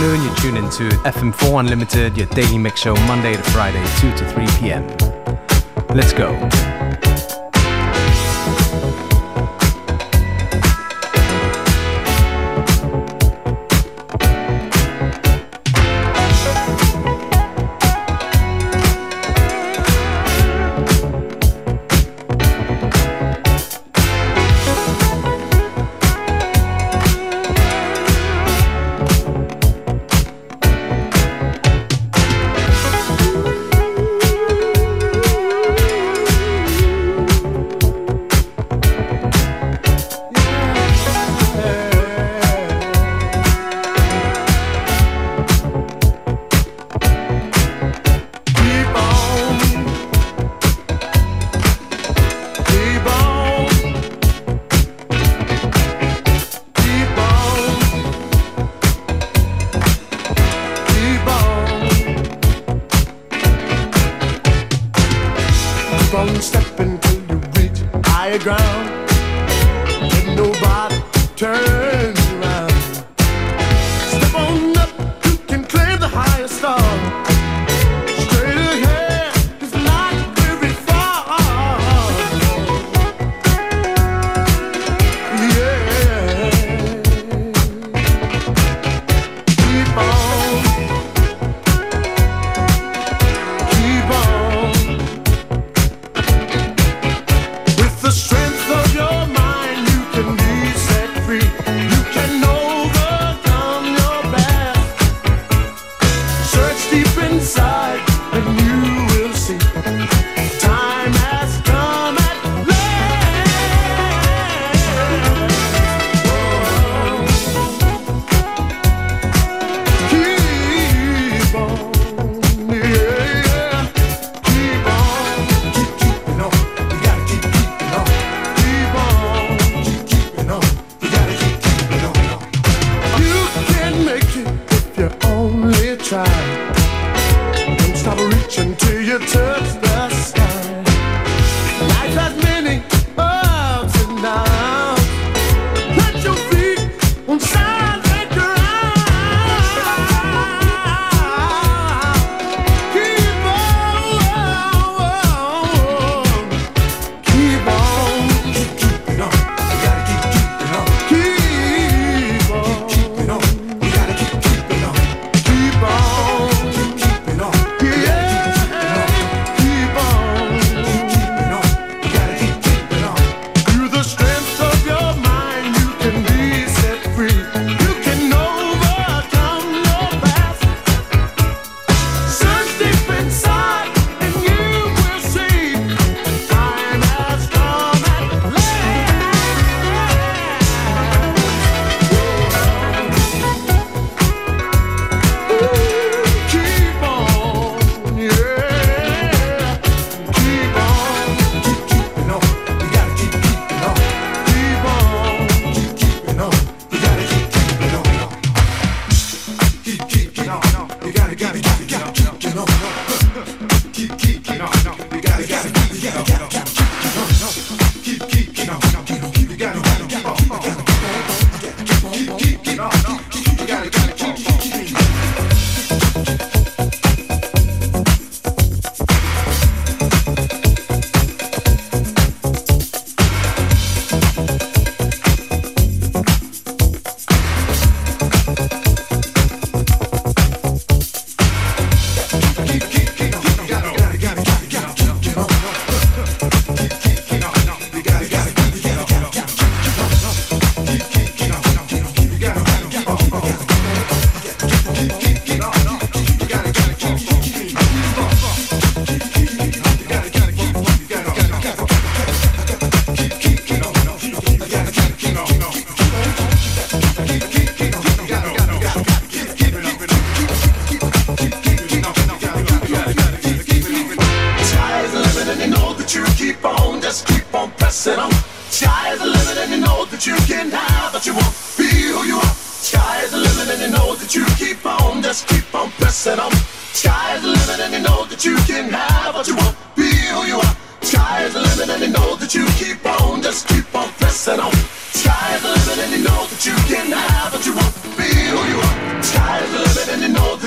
afternoon. You're into FM4 Unlimited, your daily mix show, Monday to Friday, 2 to 3 p.m. Let's go.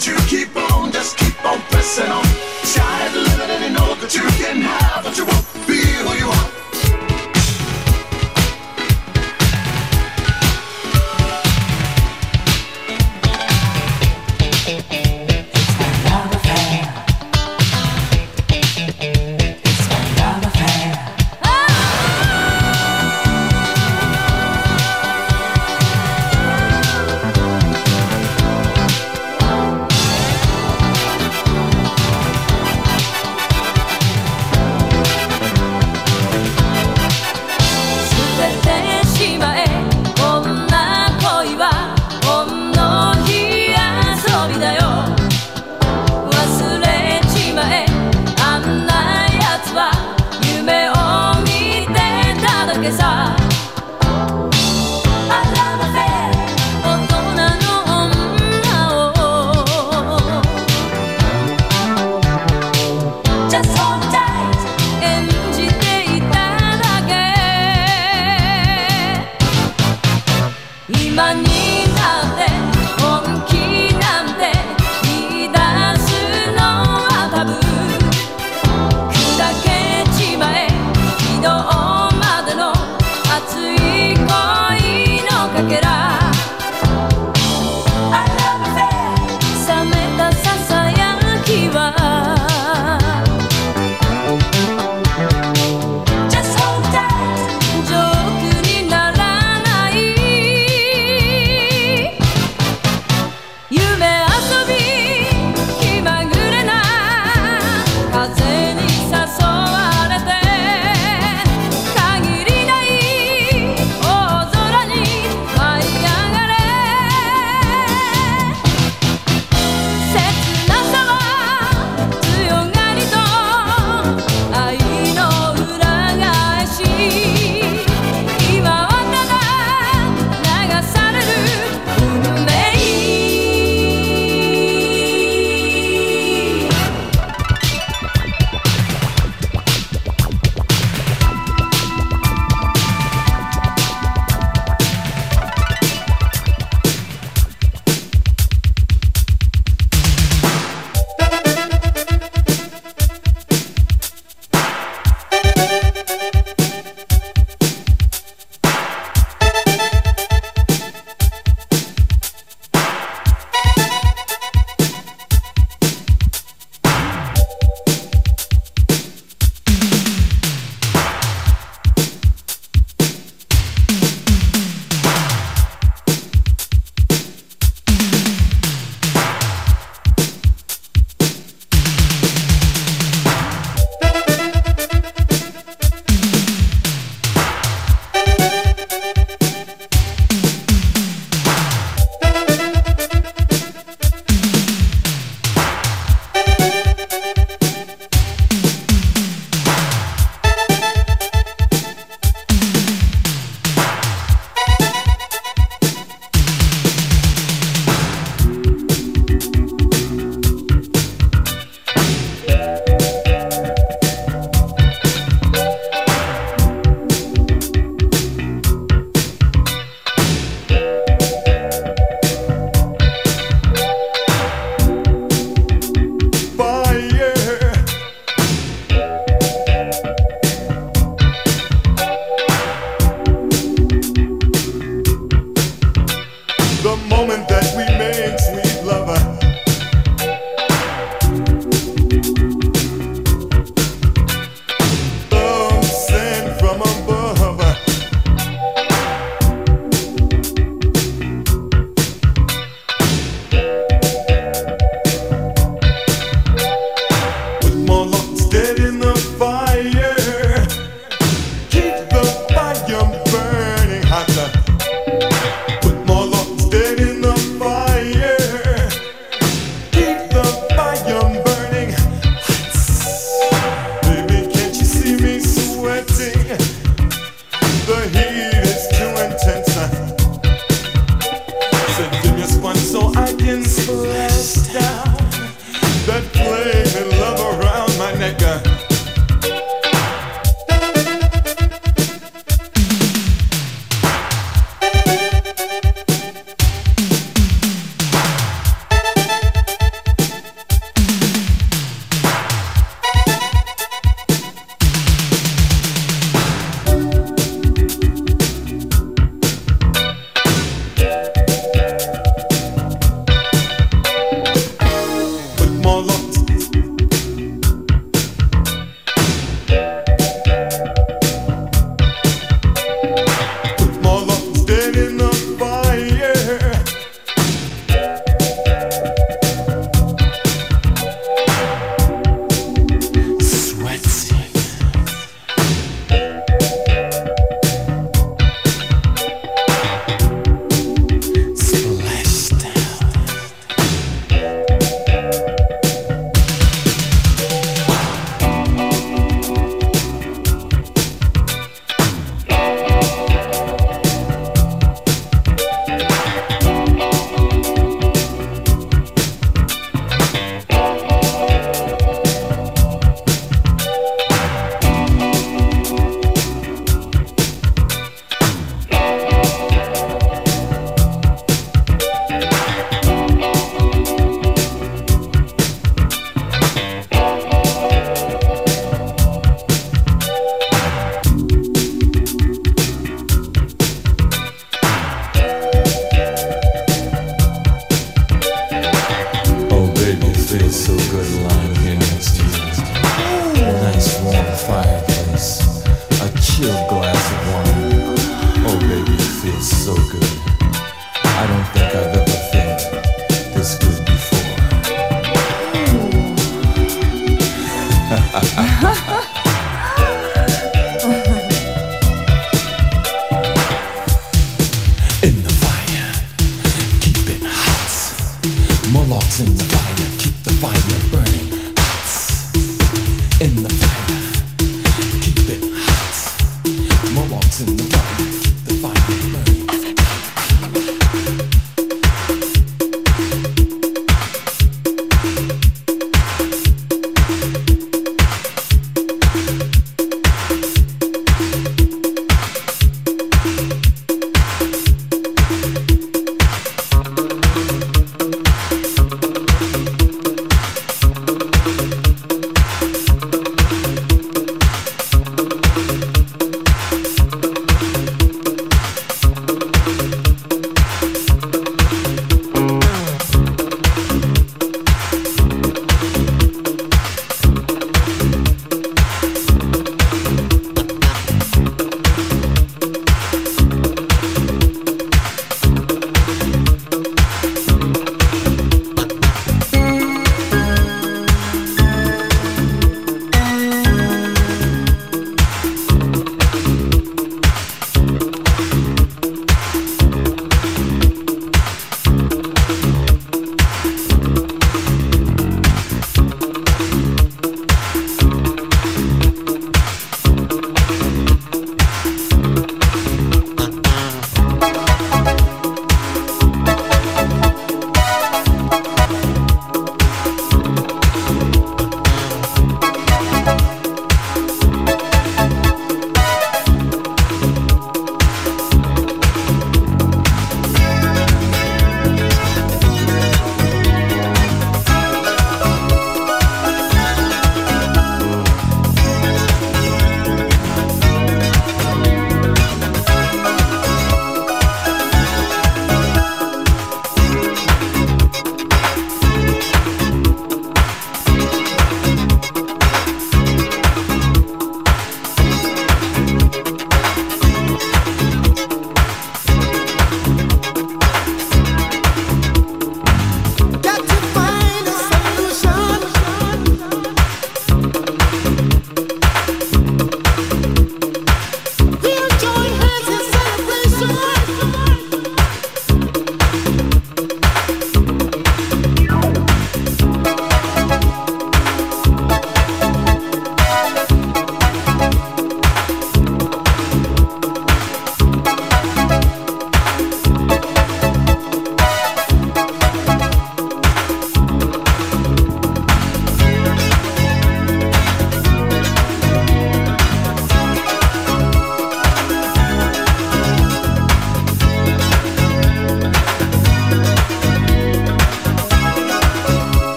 But you keep on, just keep on pressing on. Tired of living and you know that you can have.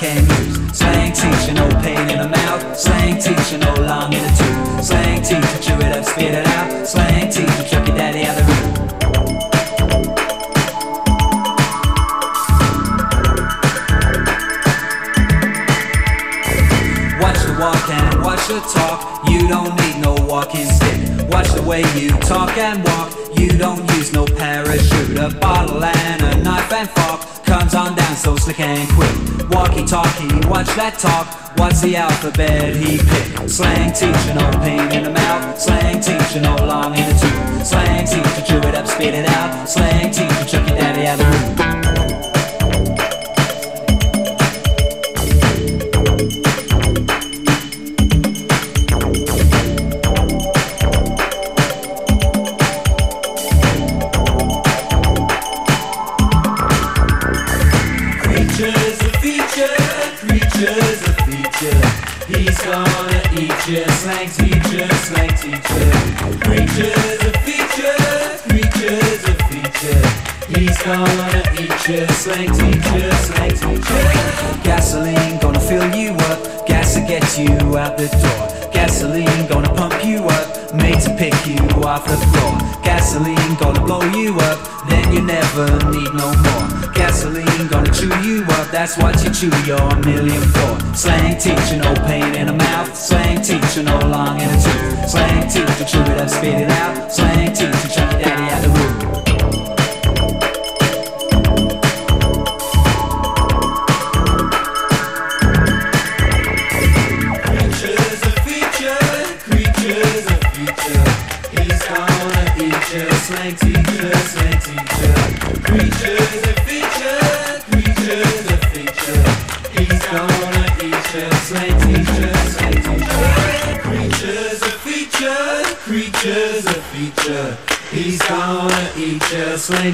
can use. Slang teacher, no pain in the mouth. Slang teacher, no long in the tooth. Slang teacher, chew it up, spit it out. Slang teacher, chuck your daddy out the room. Watch the walk and watch the talk. You don't need no walking stick. Watch the way you talk and walk. You don't use no parachute. A bottle and a knife and fork comes on so slick and quick. Walkie talkie, watch that talk. What's the alphabet he picked? Slang teacher, no pain in the mouth. Slang teacher, no long in the tooth. Slang teacher, chew it up, spit it out. Slang teacher, chuck your daddy out the room. Teacher, teacher. Gasoline gonna fill you up, gas to get you out the door. Gasoline gonna pump you up, made to pick you off the floor. Gasoline gonna blow you up, then you never need no more. Gasoline gonna chew you up, that's what you chew your million for. Slang teacher, no pain in the mouth. Slang teacher, no long in the tooth. Slang teacher, chew it up, spit it out. Slang teacher, chuck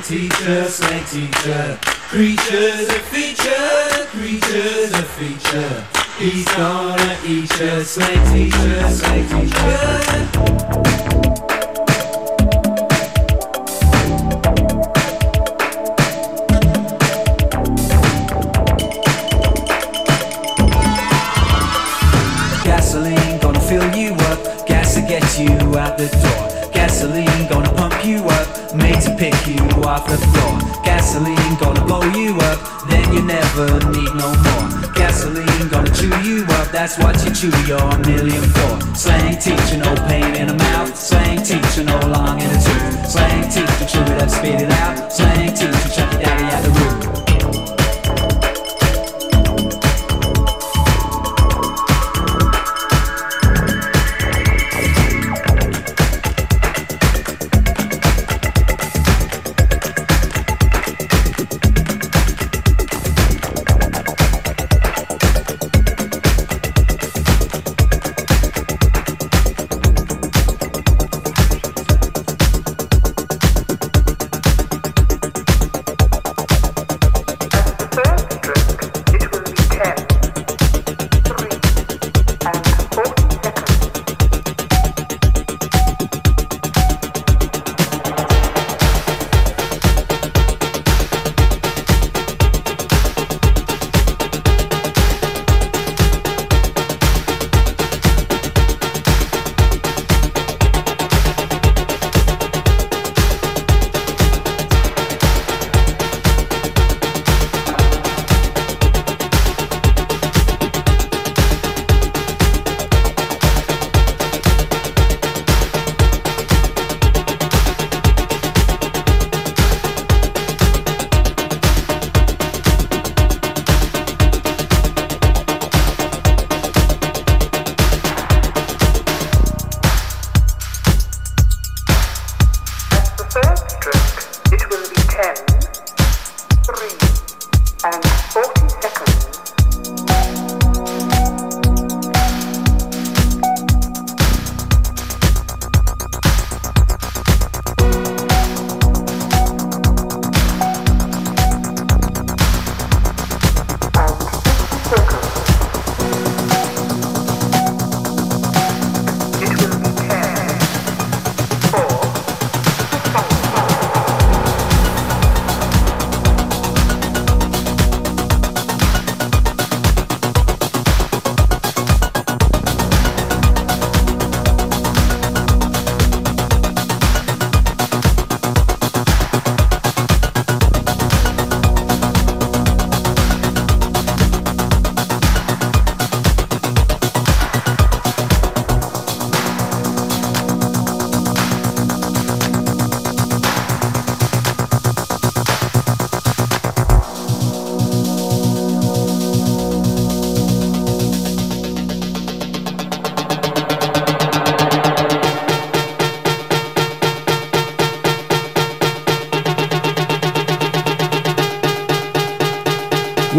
teacher, slang teacher. Creatures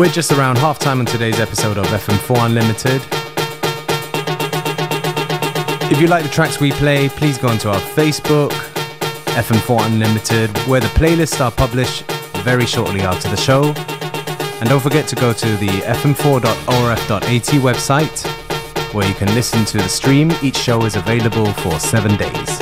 We're just around half time on today's episode of FM4 Unlimited. If you like the tracks we play, please go onto our Facebook, FM4 Unlimited, where the playlists are published very shortly after the show. And don't forget to go to the fm4.orf.at website, where you can listen to the stream. Each show is available for seven days.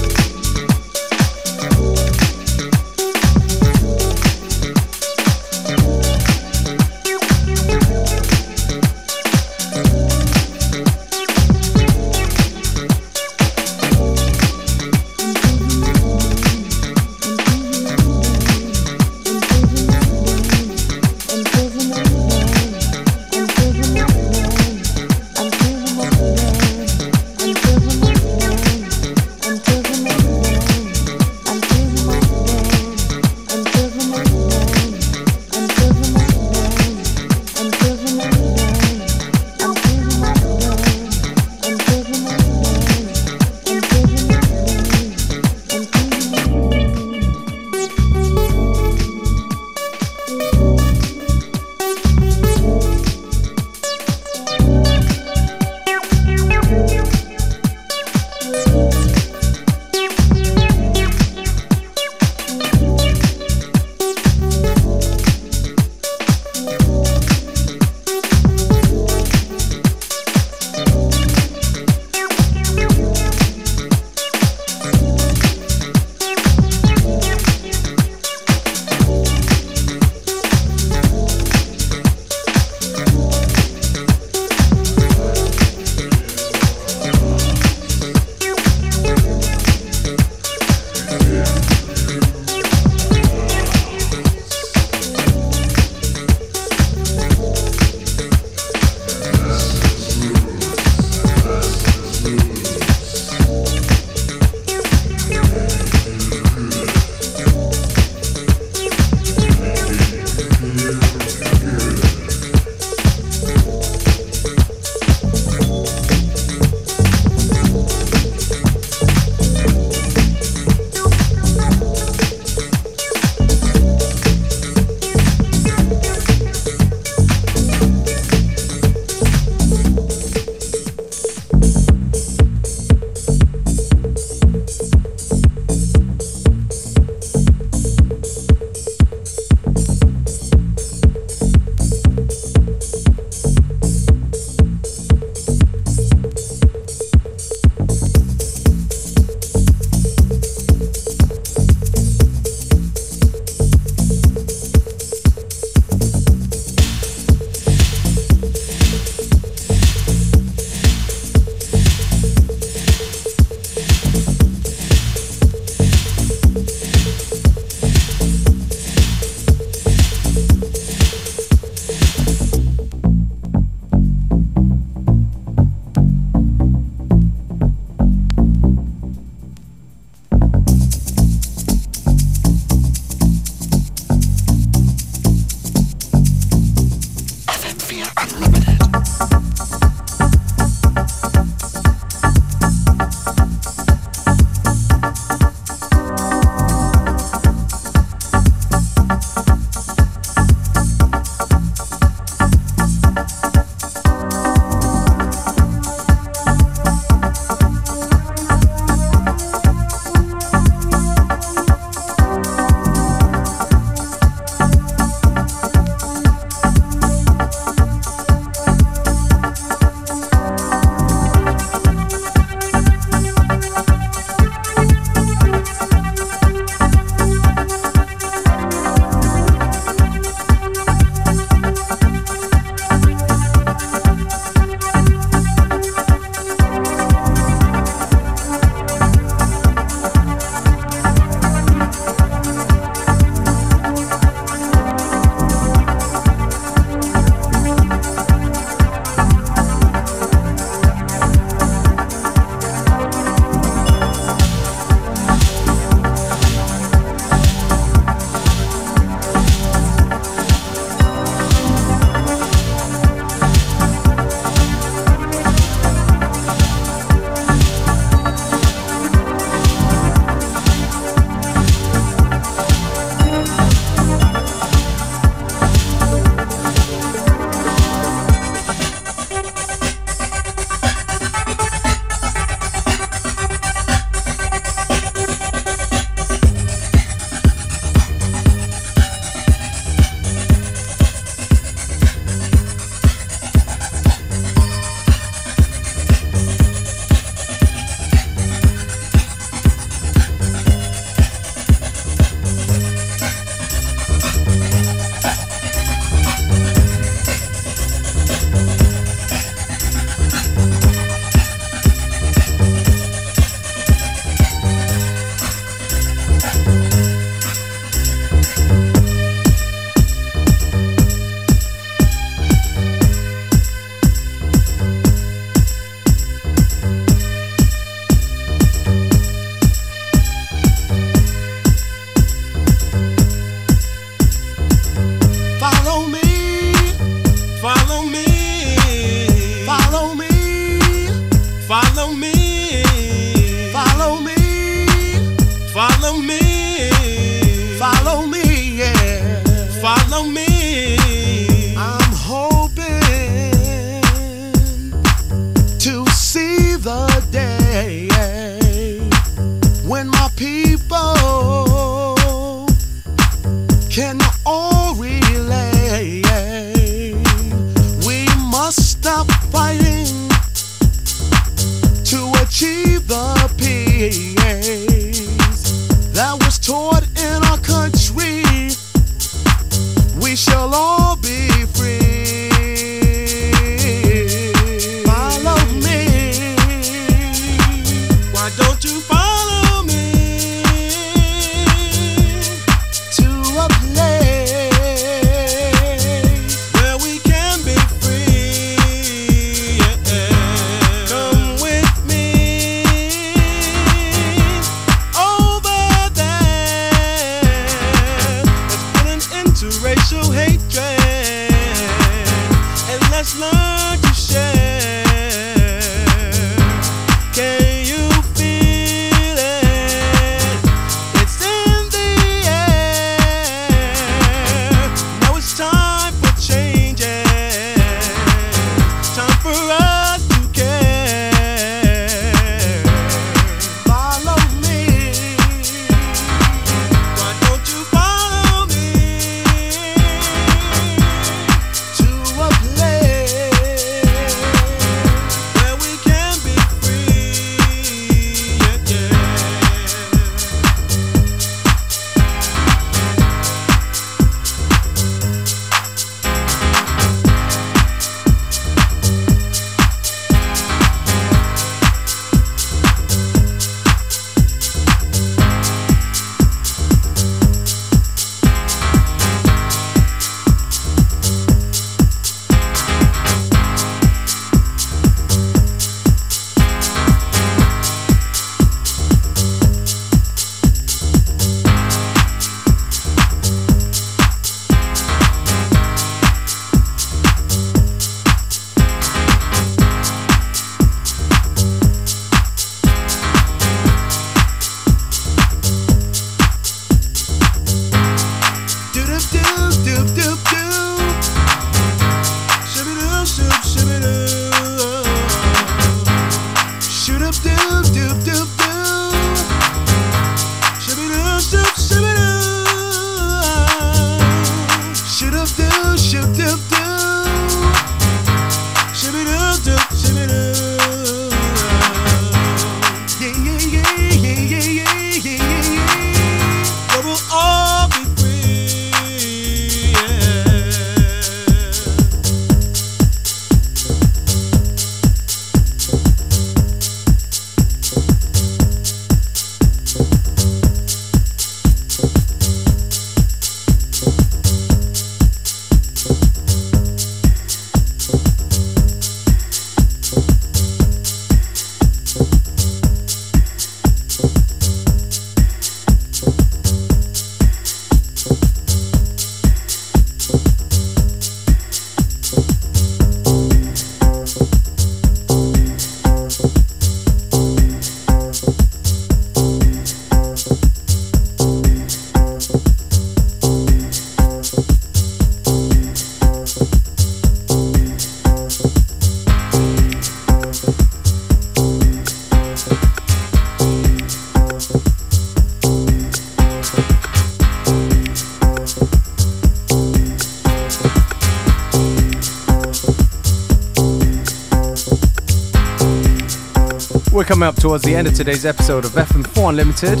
Coming up towards the end of today's episode of FM4 Unlimited.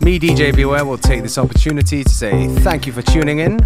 Me, DJ Beware, will take this opportunity to say thank you for tuning in.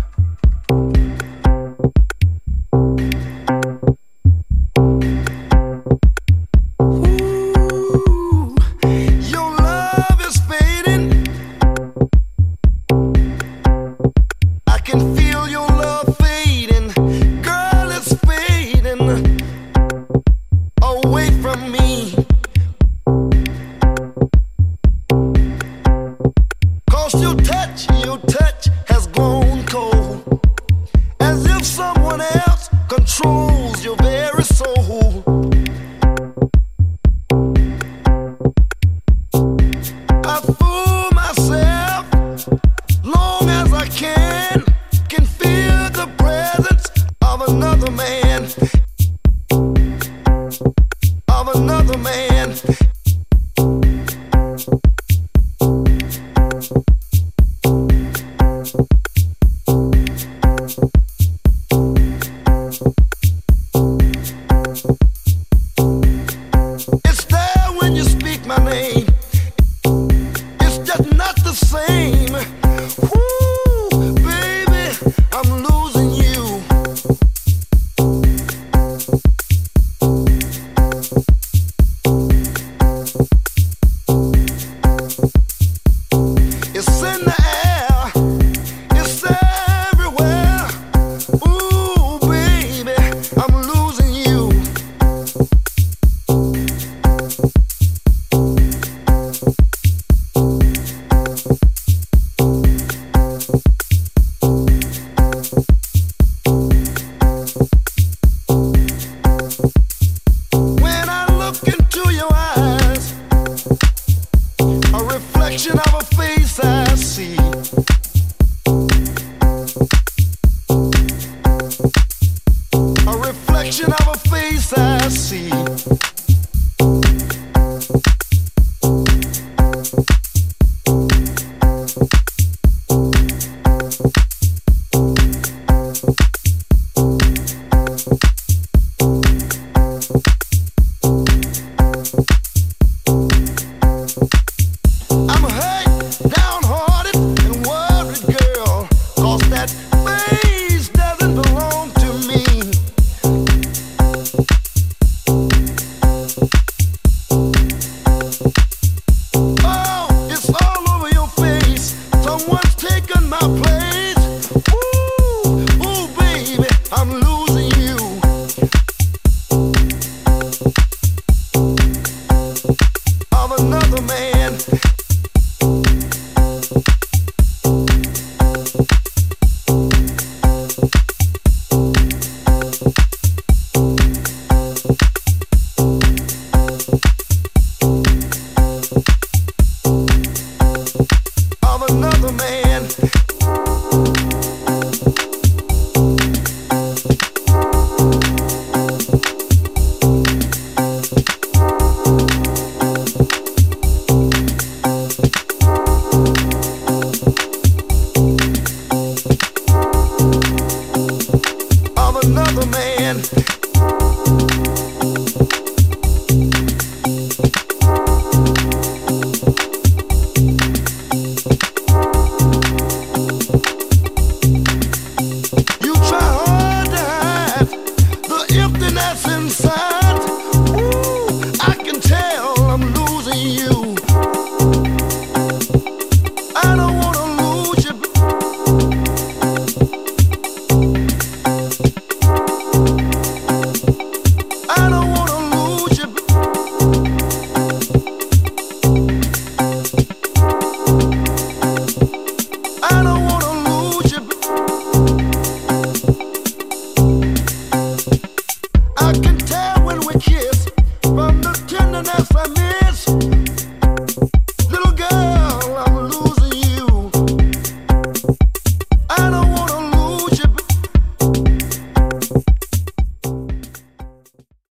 man.